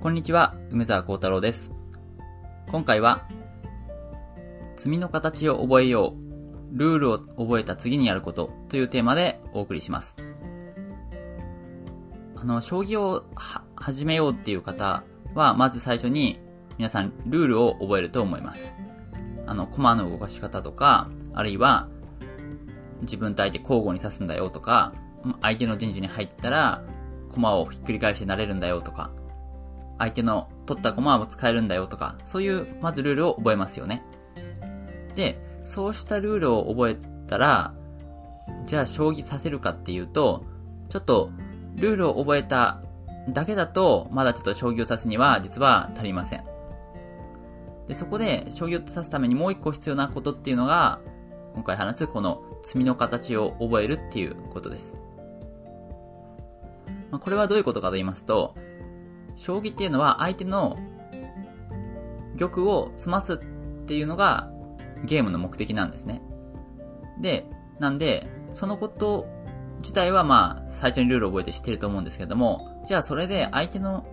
こんにちは、梅沢幸太郎です。今回は、罪の形を覚えよう、ルールを覚えた次にやることというテーマでお送りします。あの、将棋を始めようっていう方は、まず最初に皆さんルールを覚えると思います。あの、駒の動かし方とか、あるいは、自分と相手交互に指すんだよとか、相手の陣地に入ったら、駒をひっくり返してなれるんだよとか、相手の取った駒を使えるんだよとか、そういう、まずルールを覚えますよね。で、そうしたルールを覚えたら、じゃあ将棋させるかっていうと、ちょっと、ルールを覚えただけだと、まだちょっと将棋を指すには、実は足りません。で、そこで、将棋を指すためにもう一個必要なことっていうのが、今回話すこの積みの形を覚えるっていうことです。まあ、これはどういうことかと言いますと、将棋っていうのは相手の玉を詰ますっていうのがゲームの目的なんですね。で、なんで、そのこと自体はまあ最初にルールを覚えて知ってると思うんですけども、じゃあそれで相手の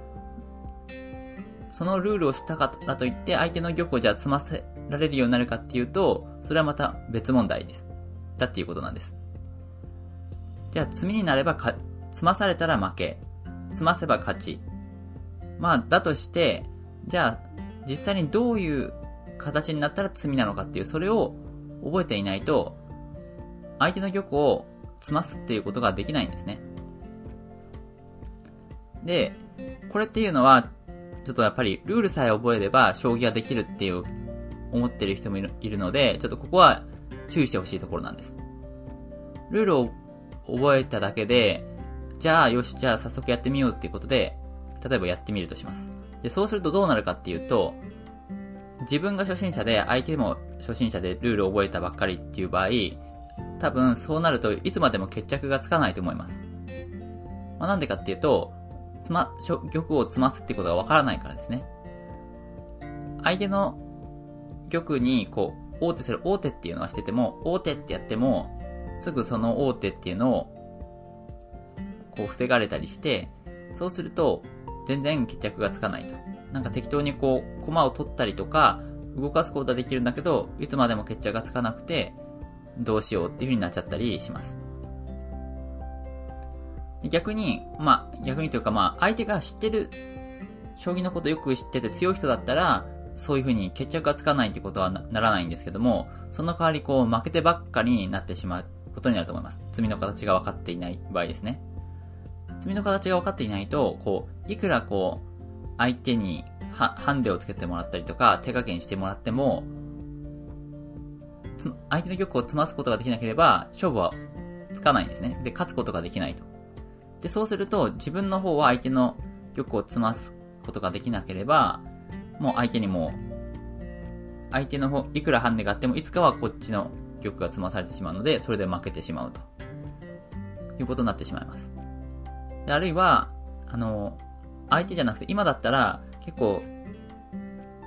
そのルールを知ったからといって相手の玉をじゃあ詰ませられるようになるかっていうと、それはまた別問題です。だっていうことなんです。じゃあ詰みになればか、詰まされたら負け。詰ませば勝ち。まあ、だとして、じゃあ、実際にどういう形になったら詰みなのかっていう、それを覚えていないと、相手の玉を詰ますっていうことができないんですね。で、これっていうのは、ちょっとやっぱりルールさえ覚えれば将棋ができるっていう思ってる人もいるいるので、ちょっとここは注意してほしいところなんです。ルールを覚えただけで、じゃあよし、じゃあ早速やってみようっていうことで、例えばやってみるとします。で、そうするとどうなるかっていうと、自分が初心者で相手も初心者でルールを覚えたばっかりっていう場合、多分そうなるといつまでも決着がつかないと思います。まあ、なんでかっていうと、つま、玉を詰ますってことがわからないからですね。相手の玉にこう、王手する王手っていうのはしてても、王手ってやっても、すぐその王手っていうのを、こう防がれたりして、そうすると、全然決着がつかないと。なんか適当にこう、駒を取ったりとか、動かすことはできるんだけど、いつまでも決着がつかなくて、どうしようっていう風になっちゃったりします。逆に、まあ、逆にというかまあ、相手が知ってる、将棋のことよく知ってて強い人だったら、そういう風に決着がつかないってことはならないんですけども、その代わりこう、負けてばっかりになってしまうことになると思います。詰みの形が分かっていない場合ですね。詰みの形が分かっていないと、こう、いくらこう、相手にハンデをつけてもらったりとか、手加減してもらっても、相手の玉を詰ますことができなければ、勝負はつかないんですね。で、勝つことができないと。で、そうすると、自分の方は相手の玉を詰ますことができなければ、もう相手にも、相手の方、いくらハンデがあっても、いつかはこっちの玉が詰まされてしまうので、それで負けてしまうと。いうことになってしまいます。であるいは、あの、相手じゃなくて、今だったら、結構、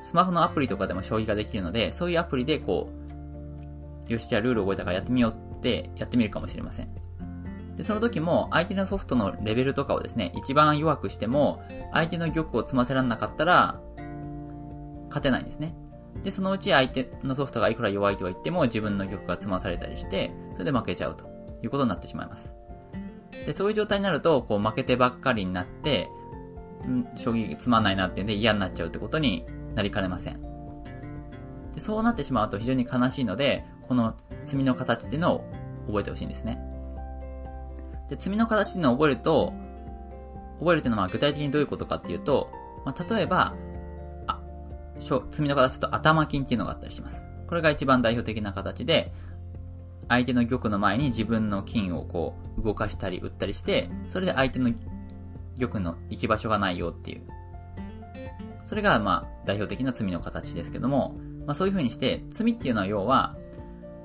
スマホのアプリとかでも将棋ができるので、そういうアプリでこう、よし、じゃあルール覚えたからやってみようってやってみるかもしれません。で、その時も相手のソフトのレベルとかをですね、一番弱くしても、相手の玉を詰ませられなかったら、勝てないんですね。で、そのうち相手のソフトがいくら弱いとは言っても、自分の玉が詰まされたりして、それで負けちゃうということになってしまいます。で、そういう状態になると、こう負けてばっかりになって、将棋つまんないなってんで嫌になっちゃうってことになりかねません。でそうなってしまうと非常に悲しいので、この積みの形っていうのを覚えてほしいんですね。で、積みの形っていうのを覚えると、覚えるっていうのは具体的にどういうことかっていうと、まあ、例えば、あ、積みの形と頭金っていうのがあったりします。これが一番代表的な形で、相手の玉の前に自分の金をこう動かしたり打ったりして、それで相手の玉の行き場所がないよっていう。それがまあ代表的な罪の形ですけども、まあそういう風にして、罪っていうのは要は、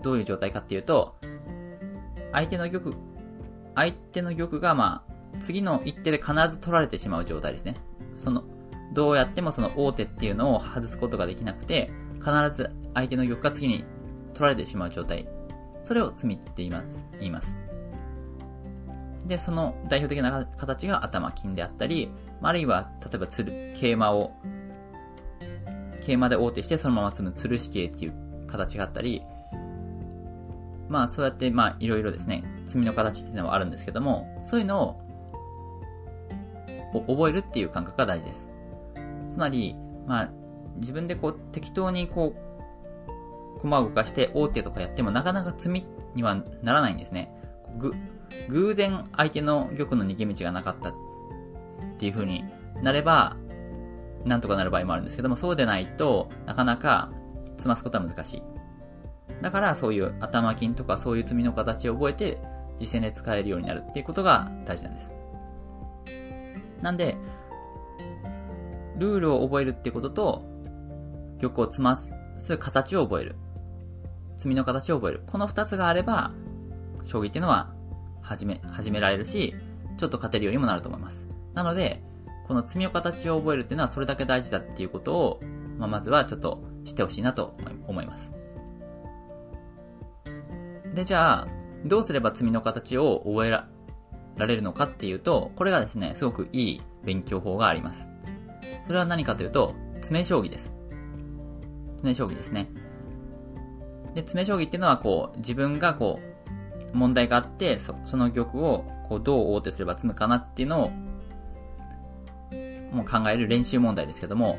どういう状態かっていうと、相手の玉、相手の玉がまあ、次の一手で必ず取られてしまう状態ですね。その、どうやってもその大手っていうのを外すことができなくて、必ず相手の玉が次に取られてしまう状態。それを罪って言います。言います。で、その代表的な形が頭金であったり、あるいは、例えば、つる、桂馬を、桂馬で王手してそのまま積む吊るし桂っていう形があったり、まあそうやって、まあいろいろですね、積みの形っていうのはあるんですけども、そういうのを覚えるっていう感覚が大事です。つまり、まあ自分でこう適当にこう、駒を動かして王手とかやってもなかなか積みにはならないんですね。ぐ、偶然相手の玉の逃げ道がなかったっていう風になれば、なんとかなる場合もあるんですけども、そうでないとなかなか積ますことは難しい。だからそういう頭金とかそういう積みの形を覚えて実践で使えるようになるっていうことが大事なんです。なんで、ルールを覚えるってことと、玉を積ます形を覚える。積みの形を覚える。この二つがあれば、将棋っていうのは始め、始められるし、ちょっと勝てるようにもなると思います。なので、この積みの形を覚えるっていうのはそれだけ大事だっていうことを、まあ、まずはちょっと知ってほしいなと思います。で、じゃあ、どうすれば積みの形を覚えられるのかっていうと、これがですね、すごくいい勉強法があります。それは何かというと、詰将棋です。詰将棋ですね。で、詰将棋っていうのは、こう、自分がこう、問題があって、そその玉を、こう、どう王手すれば詰むかなっていうのを、もう考える練習問題ですけども、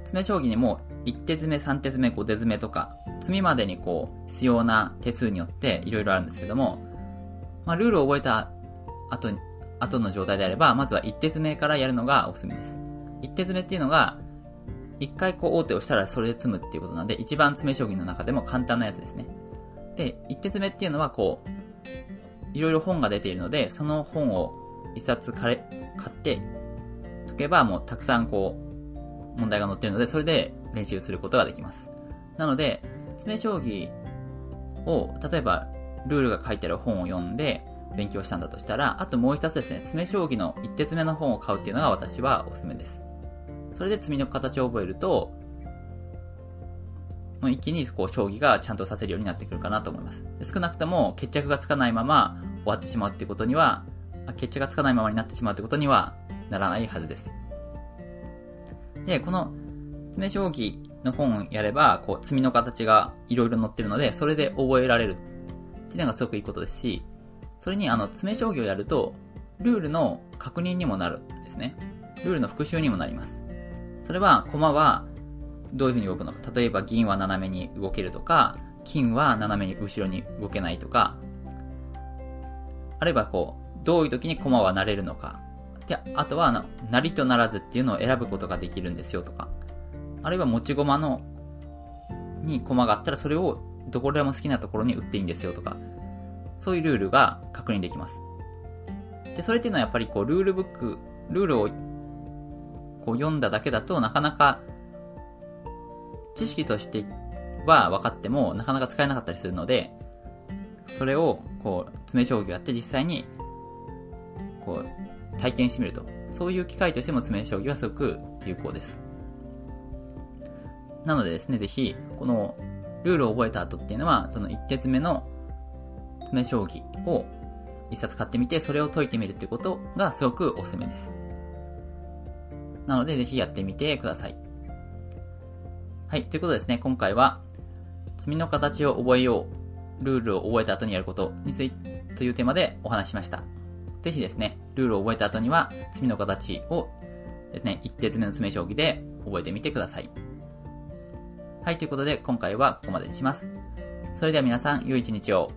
詰将棋にも1手詰め、3手詰め、5手詰めとか、詰みまでにこう、必要な手数によっていろいろあるんですけども、まあ、ルールを覚えた後、後の状態であれば、まずは1手詰めからやるのがおすすめです。1手詰めっていうのが、1回こう王手をしたらそれで詰むっていうことなんで、一番詰将棋の中でも簡単なやつですね。で、1手詰めっていうのはこう、いろいろ本が出ているので、その本を1冊買って解けばもうたくさんこう、問題が載ってるので、それで練習することができます。なので、詰将棋を、例えば、ルールが書いてある本を読んで、勉強したんだとしたら、あともう一つですね、詰将棋の一手詰めの本を買うっていうのが私はおすすめです。それで詰みの形を覚えると、一気にこう将棋がちゃんとさせるようになってくるかなと思います。少なくとも決着がつかないまま終わってしまうってことには、決着がつかないままになってしまうってことにはならないはずです。で、この詰将棋の本をやれば、こう、積みの形がいろいろ載ってるので、それで覚えられるっていうのがすごくいいことですし、それにあの、詰将棋をやると、ルールの確認にもなるんですね。ルールの復習にもなります。それは、駒はどういう風に動くのか。例えば、銀は斜めに動けるとか、金は斜めに後ろに動けないとか、あるいはこう、どういう時に駒はなれるのか。で、あとは、あの、なりとならずっていうのを選ぶことができるんですよとか。あるいは持ち駒の、に駒があったらそれをどこでも好きなところに打っていいんですよとか、そういうルールが確認できます。で、それっていうのはやっぱりこう、ルールブック、ルールをこう読んだだけだとなかなか知識としては分かってもなかなか使えなかったりするので、それをこう、詰将棋をやって実際にこう、体験してみると。そういう機会としても詰将棋はすごく有効です。なのでですね、ぜひ、このルールを覚えた後っていうのは、その1手詰めの詰将棋を一冊買ってみて、それを解いてみるってことがすごくおすすめです。なので、ぜひやってみてください。はい、ということですね、今回は、罪の形を覚えよう、ルールを覚えた後にやることについて、というテーマでお話ししました。ぜひですね、ルールを覚えた後には、罪の形をですね、一定詰めの詰め将棋で覚えてみてください。はい、ということで今回はここまでにします。それでは皆さん、良い一日を。